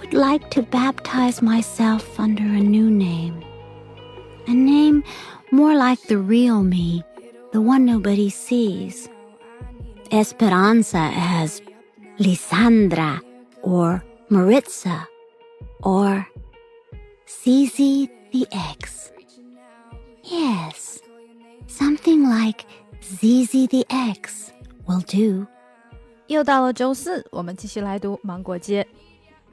would like to baptize myself under a new name. A name more like the real me, the one nobody sees. Esperanza as Lisandra or Maritza or Zeze the X. Yes, something like Zeze the X will do. 又到了周四，我们继续来读《芒果街》。